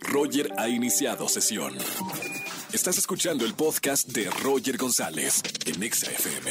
Roger ha iniciado sesión. Estás escuchando el podcast de Roger González en Exa FM.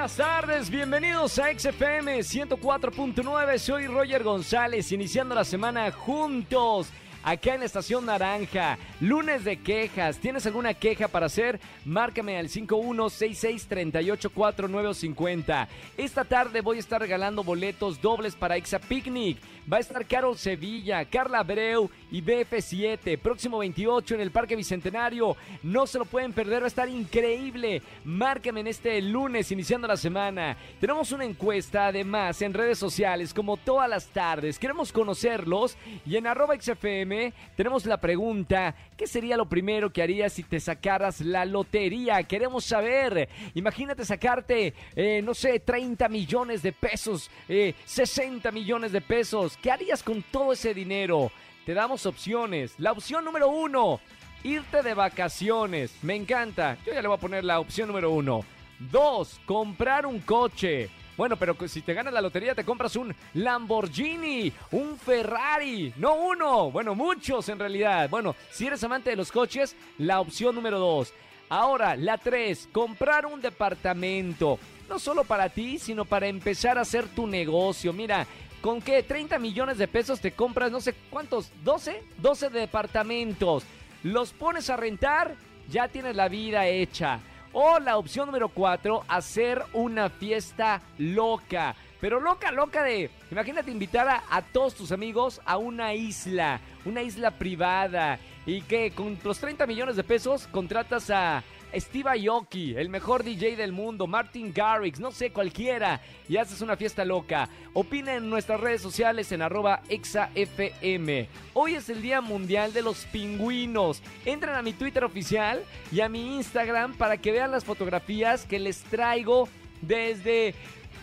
Buenas tardes, bienvenidos a XFM 104.9. Soy Roger González, iniciando la semana juntos acá en la Estación Naranja. Lunes de quejas. ¿Tienes alguna queja para hacer? Márcame al 5166384950. Esta tarde voy a estar regalando boletos dobles para Exa Picnic. Va a estar Carol Sevilla, Carla Abreu y BF7. Próximo 28 en el Parque Bicentenario. No se lo pueden perder, va a estar increíble. Márcame en este lunes, iniciando la semana. Tenemos una encuesta además en redes sociales, como todas las tardes. Queremos conocerlos y en arroba XFM tenemos la pregunta, ¿qué sería lo primero que harías si te sacaras la lotería? Queremos saber. Imagínate sacarte, eh, no sé, 30 millones de pesos, eh, 60 millones de pesos. ¿Qué harías con todo ese dinero? Te damos opciones. La opción número uno, irte de vacaciones. Me encanta. Yo ya le voy a poner la opción número uno. Dos, comprar un coche. Bueno, pero si te ganas la lotería te compras un Lamborghini, un Ferrari, no uno, bueno, muchos en realidad. Bueno, si eres amante de los coches, la opción número dos. Ahora, la tres, comprar un departamento. No solo para ti, sino para empezar a hacer tu negocio. Mira, ¿Con qué? 30 millones de pesos te compras no sé cuántos, 12, 12 departamentos. Los pones a rentar, ya tienes la vida hecha. O la opción número 4, hacer una fiesta loca. Pero loca, loca de... Imagínate invitar a, a, todos tus amigos a una isla, una isla privada. Y que con los 30 millones de pesos contratas a Steve Aoki, el mejor DJ del mundo, Martin Garrix, no sé, cualquiera, y haces una fiesta loca. Opina en nuestras redes sociales en arroba exafm. Hoy es el Día Mundial de los Pingüinos. Entren a mi Twitter oficial y a mi Instagram para que vean las fotografías que les traigo desde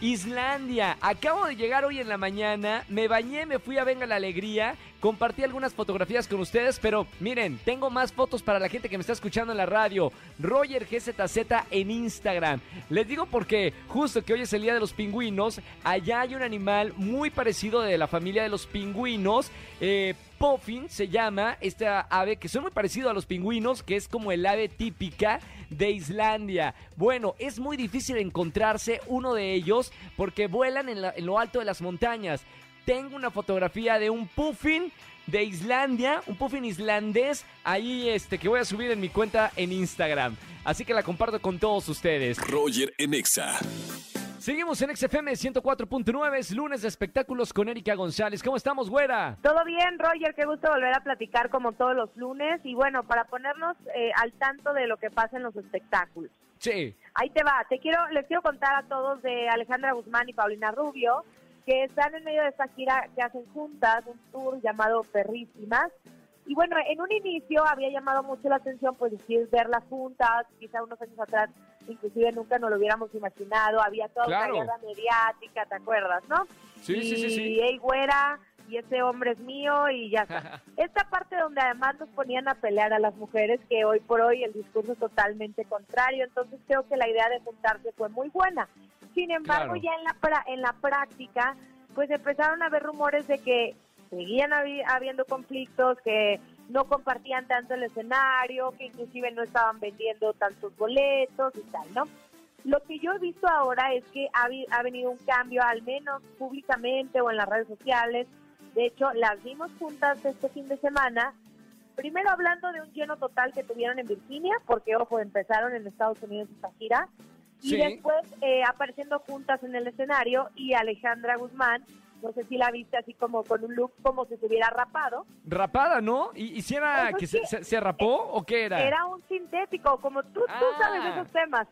Islandia. Acabo de llegar hoy en la mañana, me bañé, me fui a Venga la Alegría, compartí algunas fotografías con ustedes, pero miren, tengo más fotos para la gente que me está escuchando en la radio. Roger GZZ en Instagram. Les digo porque justo que hoy es el día de los pingüinos, allá hay un animal muy parecido de la familia de los pingüinos. Eh, Puffin se llama esta ave que son muy parecido a los pingüinos, que es como el ave típica de Islandia. Bueno, es muy difícil encontrarse uno de ellos porque vuelan en, en lo alto de las montañas. Tengo una fotografía de un puffin de Islandia, un puffin islandés, ahí este que voy a subir en mi cuenta en Instagram. Así que la comparto con todos ustedes. Roger Enexa. Seguimos en XFM 104.9, es lunes de espectáculos con Erika González. ¿Cómo estamos, güera? Todo bien, Roger, qué gusto volver a platicar como todos los lunes. Y bueno, para ponernos eh, al tanto de lo que pasa en los espectáculos. Sí. Ahí te va, te quiero, les quiero contar a todos de Alejandra Guzmán y Paulina Rubio, que están en medio de esta gira que hacen juntas, un tour llamado Perrísimas. Y bueno, en un inicio había llamado mucho la atención, pues decir, verlas juntas, quizá unos años atrás, inclusive nunca nos lo hubiéramos imaginado, había toda Claro. una guerra mediática, ¿te acuerdas, no? Sí, y, sí, sí, sí. Y hey, güera, y ese hombre es mío, y ya está. Esta parte donde además nos ponían a pelear a las mujeres, que hoy por hoy el discurso es totalmente contrario, entonces creo que la idea de juntarse fue muy buena. Sin embargo, Claro. ya en la, pra- en la práctica, pues empezaron a haber rumores de que seguían habi- habiendo conflictos, que no compartían tanto el escenario, que inclusive no estaban vendiendo tantos boletos y tal, ¿no? Lo que yo he visto ahora es que ha, ha venido un cambio, al menos públicamente o en las redes sociales. De hecho, las vimos juntas este fin de semana. Primero hablando de un lleno total que tuvieron en Virginia, porque ojo, empezaron en Estados Unidos esta gira. Y Sí. después eh, apareciendo juntas en el escenario y Alejandra Guzmán, no sé si la viste así como con un look como si se hubiera rapado. Rapada, ¿no? ¿Y, y si era Eso que sí. se, se- rapó o qué era? Era un sintético, como tú, tú Ah. sabes de esos temas.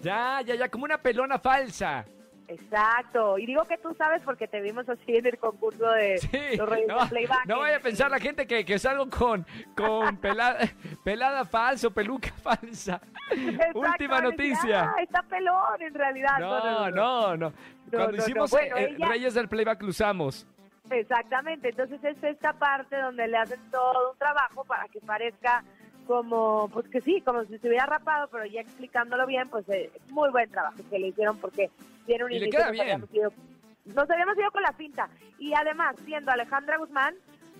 Ya, ya, ya, como una pelona falsa. Exacto, y digo que tú sabes porque te vimos así en el concurso de Sí, los Reyes no, del Playback. no vaya a pensar la gente que, que salgo con, con pelada, pelada falsa o peluca falsa. Exacto, Última noticia. Ah, está pelón en realidad. No, no, no. Cuando no, hicimos no. Bueno, eh, ella- Reyes del Playback lo usamos. Exactamente, entonces es esta parte donde le hacen todo un trabajo para que parezca como, pues que sí, como si se hubiera rapado, pero ya explicándolo bien, pues eh, muy buen trabajo que le hicieron porque tiene un Y le inicio queda que bien. habíamos ido- nos habíamos ido con la finta. Y además, siendo Alejandra Guzmán,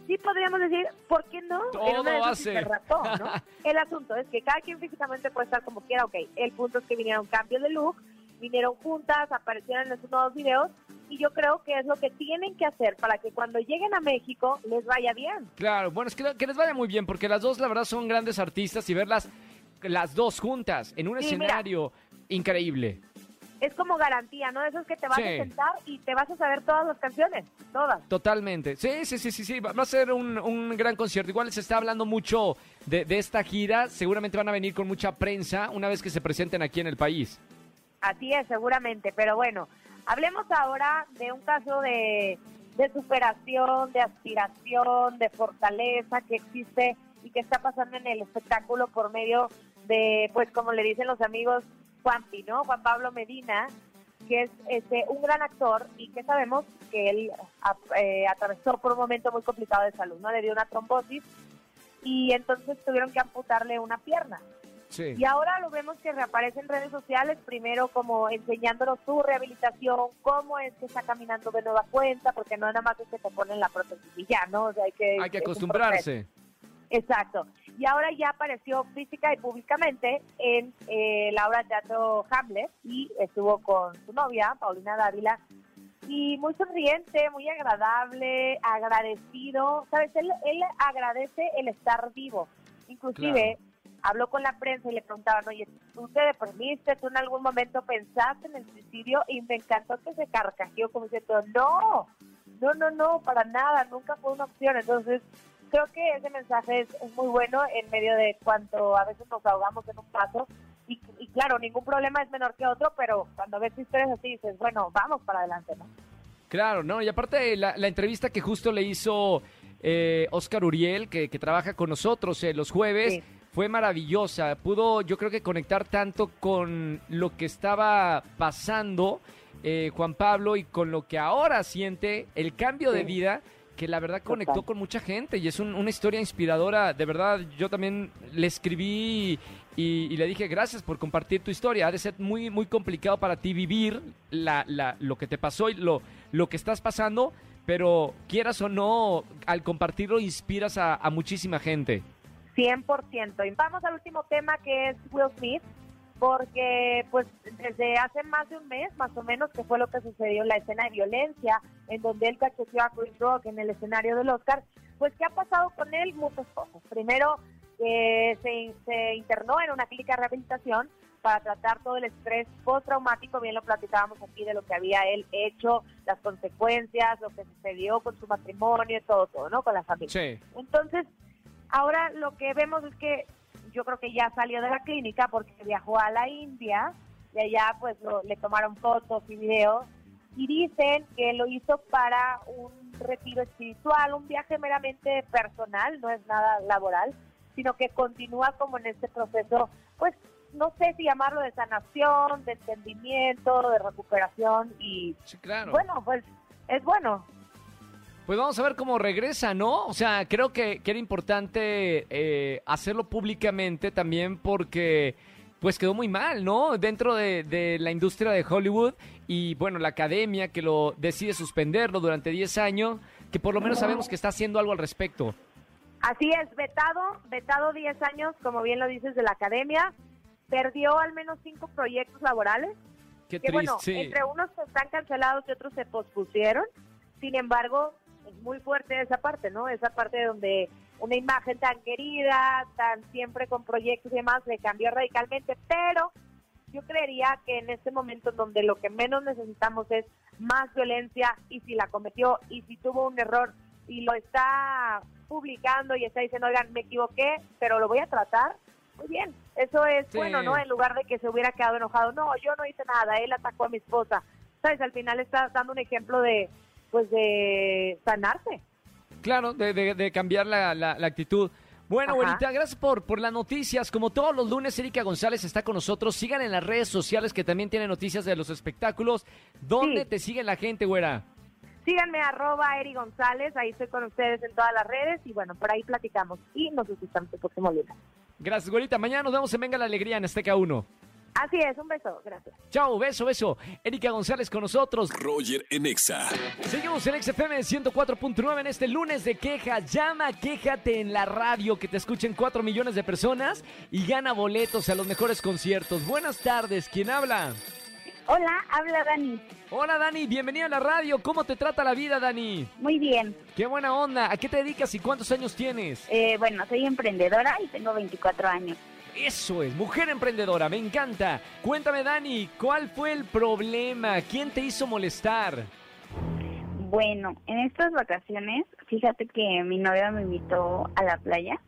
sí podríamos decir, ¿por qué no? Todo de hace. ratón, ¿no? el asunto es que cada quien físicamente puede estar como quiera, ok. El punto es que vinieron cambios de look, vinieron juntas, aparecieron en esos nuevos videos y yo creo que es lo que tienen que hacer para que cuando lleguen a México les vaya bien. Claro, bueno, es que, que les vaya muy bien porque las dos la verdad son grandes artistas y verlas las dos juntas en un Sí, mira. escenario increíble. Es como garantía, ¿no? Eso es que te vas Sí. a sentar y te vas a saber todas las canciones, todas. Totalmente. Sí, sí, sí, sí, sí. Va va a ser un, un gran concierto. Igual se está hablando mucho de, de esta gira. Seguramente van a venir con mucha prensa una vez que se presenten aquí en el país. Así es, seguramente. Pero bueno, hablemos ahora de un caso de, de superación, de aspiración, de fortaleza que existe y que está pasando en el espectáculo por medio de, pues como le dicen los amigos, Juanpi, ¿no? Juan Pablo Medina, que es este un gran actor y que sabemos que él eh, atravesó por un momento muy complicado de salud, ¿no? Le dio una trombosis y entonces tuvieron que amputarle una pierna. Sí. Y ahora lo vemos que reaparece en redes sociales, primero como enseñándonos su rehabilitación, cómo es que está caminando de nueva cuenta, porque no nada más es que te ponen la prótesis y ya, ¿no? O sea, hay que, Hay que acostumbrarse. Exacto. Y ahora ya apareció física y públicamente en eh, la obra de teatro Hamlet y estuvo con su novia, Paulina Dávila, y muy sonriente, muy agradable, agradecido. ¿Sabes? Él, él agradece el estar vivo. Inclusive habló con la prensa y le preguntaban, oye, ¿tú te deprimiste? ¿Tú en algún momento pensaste en el suicidio? Y me encantó que se carcajeó como diciendo, no, no, no, no, para nada, nunca fue una opción. Entonces, creo que ese mensaje es, es muy bueno en medio de cuanto a veces nos ahogamos en un paso. Y, y claro, ningún problema es menor que otro, pero cuando ves historias así dices, bueno, vamos para adelante, ¿no? Claro, ¿no? Y aparte la, la entrevista que justo le hizo eh, Oscar Uriel, que, que trabaja con nosotros eh, los jueves, Sí. Fue maravillosa. Pudo, yo creo que conectar tanto con lo que estaba pasando eh, Juan Pablo y con lo que ahora siente, el cambio de vida, que la verdad conectó Total. con mucha gente y es un- una historia inspiradora. De verdad, yo también le escribí y, y le dije gracias por compartir tu historia. Ha de ser muy, muy complicado para ti vivir la, la- lo que te pasó y lo, lo que estás pasando, pero quieras o no, al compartirlo inspiras a, a muchísima gente. 100%. Y vamos al último tema que es Will Smith, porque pues desde hace más de un mes, más o menos, que fue lo que sucedió en la escena de violencia, en donde él cacheteó a Chris Rock en el escenario del Oscar, pues ¿qué ha pasado con él? Muchas cosas. Primero, que se, se internó en una clínica de rehabilitación para tratar todo el estrés postraumático, bien lo platicábamos aquí de lo que había él hecho, las consecuencias, lo que sucedió con su matrimonio, todo, todo, ¿no? Con la familia. Sí. Entonces, ahora lo que vemos es que yo creo que ya salió de la clínica porque viajó a la India y allá pues lo- le tomaron fotos y videos y dicen que lo hizo para un retiro espiritual, un viaje meramente personal, no es nada laboral, sino que continúa como en este proceso, pues no sé si llamarlo de sanación, de entendimiento, de recuperación y Sí, claro. bueno, pues es bueno. Pues vamos a ver cómo regresa, ¿no? O sea, creo que, que era importante eh, hacerlo públicamente también porque pues quedó muy mal, ¿no? Dentro de, de la industria de Hollywood y bueno, la academia que lo decide suspenderlo durante 10 años, que por lo menos sabemos que está haciendo algo al respecto. Así es, vetado, vetado 10 años, como bien lo dices, de la academia, perdió al menos cinco proyectos laborales, Qué que triste. bueno, entre unos están cancelados y otros se pospusieron, sin embargo, es muy fuerte esa parte, ¿no? Esa parte donde una imagen tan querida, tan siempre con proyectos y demás, le cambió radicalmente, pero yo creería que en este momento en donde lo que menos necesitamos es más violencia y si la cometió y si tuvo un error y lo está publicando y está diciendo, oigan, me equivoqué, pero lo voy a tratar, muy bien, eso es Sí. bueno, ¿no? En lugar de que se hubiera quedado enojado, no, yo no hice nada, él atacó a mi esposa, ¿sabes? Al final está dando un ejemplo de, pues, de sanarse. Claro, de, de- de cambiar la, la- la actitud. Bueno, Ajá. gracias por, por las noticias. Como todos los lunes, Erika González está con nosotros. Sigan en las redes sociales que también tienen noticias de los espectáculos. ¿Dónde Sí. te sigue la gente, güera? Síganme arroba Eri González, ahí estoy con ustedes en todas las redes y bueno, por ahí platicamos y nos escuchamos el próximo lunes. Gracias, güerita. Mañana nos vemos en Venga la Alegría en Azteca 1. Así es, un beso, gracias. Chao, beso, beso. Erika González con nosotros. Roger en Exa. Seguimos en XFM 104.9 en este lunes de quejas. Llama, quéjate en la radio que te escuchen 4 millones de personas y gana boletos a los mejores conciertos. Buenas tardes, ¿quién habla? Hola, habla Dani. Hola Dani, bienvenida a la radio. ¿Cómo te trata la vida, Dani? Muy bien. Qué buena onda. ¿A qué te dedicas y cuántos años tienes? Eh, bueno, soy emprendedora y tengo 24 años. Eso es, mujer emprendedora, me encanta. Cuéntame, Dani, ¿cuál fue el problema? ¿Quién te hizo molestar? Bueno, en estas vacaciones, fíjate que mi novia me invitó a la playa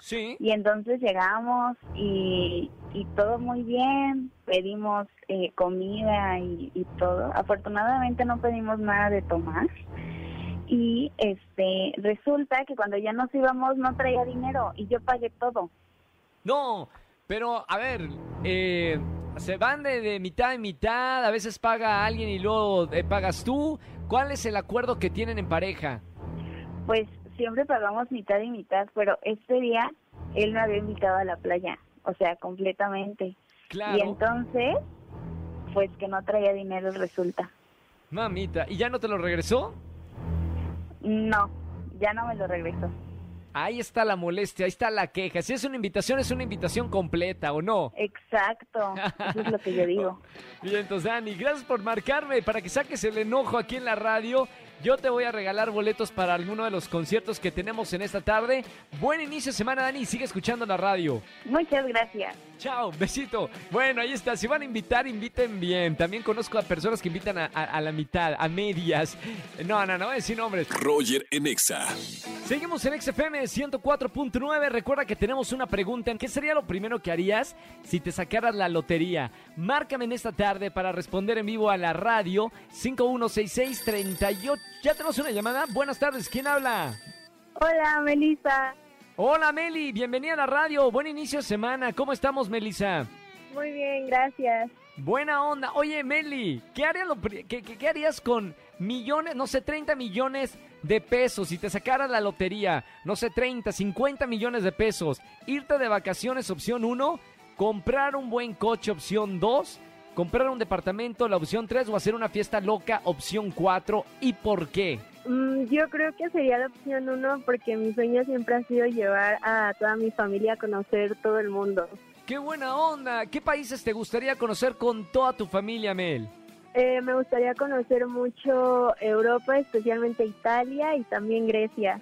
Sí. y entonces llegamos y, y todo muy bien, pedimos eh, comida y, y todo. Afortunadamente no pedimos nada de tomar y este resulta que cuando ya nos íbamos no traía dinero y yo pagué todo. No, pero a ver, eh, se van de, de mitad en mitad, a veces paga alguien y luego eh, pagas tú. ¿Cuál es el acuerdo que tienen en pareja? Pues siempre pagamos mitad y mitad, pero este día él me había invitado a la playa, o sea, completamente. Claro. Y entonces, pues que no traía dinero resulta. Mamita, ¿y ya no te lo regresó? No, ya no me lo regresó. Ahí está la molestia, ahí está la queja. Si es una invitación, es una invitación completa, ¿o no? Exacto, eso es lo que yo digo. Bien, entonces, Dani, gracias por marcarme para que saques el enojo aquí en la radio. Yo te voy a regalar boletos para alguno de los conciertos que tenemos en esta tarde. Buen inicio de semana, Dani, y sigue escuchando la radio. Muchas gracias. Chao, besito. Bueno, ahí está. Si van a invitar, inviten bien. También conozco a personas que invitan a, a- a la mitad, a medias. No, no, no a decir nombres. Roger en Exa. Seguimos en XFM 104.9. Recuerda que tenemos una pregunta. ¿Qué sería lo primero que harías si te sacaras la lotería? Márcame en esta tarde para responder en vivo a la radio 516638. ¿Ya tenemos una llamada? Buenas tardes. ¿Quién habla? Hola, Melissa. Hola, Meli. Bienvenida a la radio. Buen inicio de semana. ¿Cómo estamos, Melissa? Muy bien, gracias. Buena onda. Oye, Meli, ¿qué harías, lo qué- qué harías con millones, no sé, 30 millones de pesos si te sacaras la lotería? No sé, 30, 50 millones de pesos. Irte de vacaciones, opción 1. Comprar un buen coche, opción 2. Comprar un departamento, la opción 3. O hacer una fiesta loca, opción 4. ¿Y por qué? Yo creo que sería la opción uno porque mi sueño siempre ha sido llevar a toda mi familia a conocer todo el mundo. ¡Qué buena onda! ¿Qué países te gustaría conocer con toda tu familia, Mel? Eh, me gustaría conocer mucho Europa, especialmente Italia y también Grecia.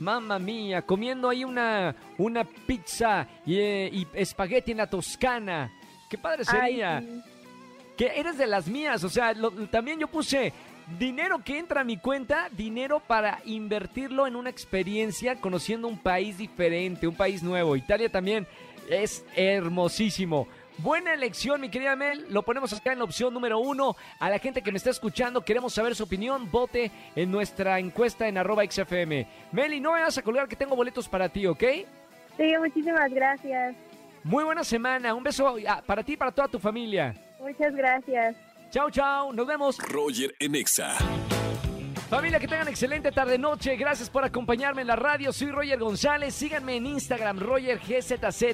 Mamma mía, comiendo ahí una, una pizza y, eh, y espagueti en la Toscana. Qué padre sería. Ay, sí. Que eres de las mías, o sea, lo- también yo puse dinero que entra a mi cuenta, dinero para invertirlo en una experiencia conociendo un país diferente, un país nuevo. Italia también es hermosísimo. Buena elección, mi querida Mel. Lo ponemos acá en la opción número uno. A la gente que me está escuchando, queremos saber su opinión. Vote en nuestra encuesta en arroba XFM. Meli, no me vas a colgar que tengo boletos para ti, ¿ok? Sí, muchísimas gracias. Muy buena semana. Un beso ah, para ti y para toda tu familia. Muchas gracias. Chao, chao. Nos vemos. Roger en Exa. Familia, que tengan excelente tarde-noche. Gracias por acompañarme en la radio. Soy Roger González. Síganme en Instagram, RogerGZZ.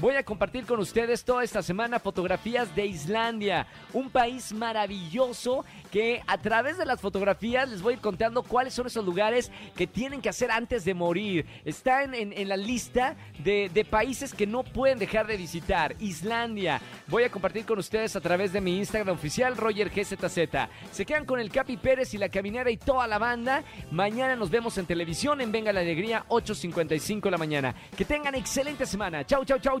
Voy a compartir con ustedes toda esta semana fotografías de Islandia, un país maravilloso que a través de las fotografías les voy a ir contando cuáles son esos lugares que tienen que hacer antes de morir. Está en, la lista de, países que no pueden dejar de visitar. Islandia. Voy a compartir con ustedes a través de mi Instagram oficial, RogerGZZ. Se quedan con el Capi Pérez y la caminera y toda la banda. Mañana nos vemos en televisión en Venga la Alegría, 8.55 de la mañana. Que tengan excelente semana. Chau, chau, chau,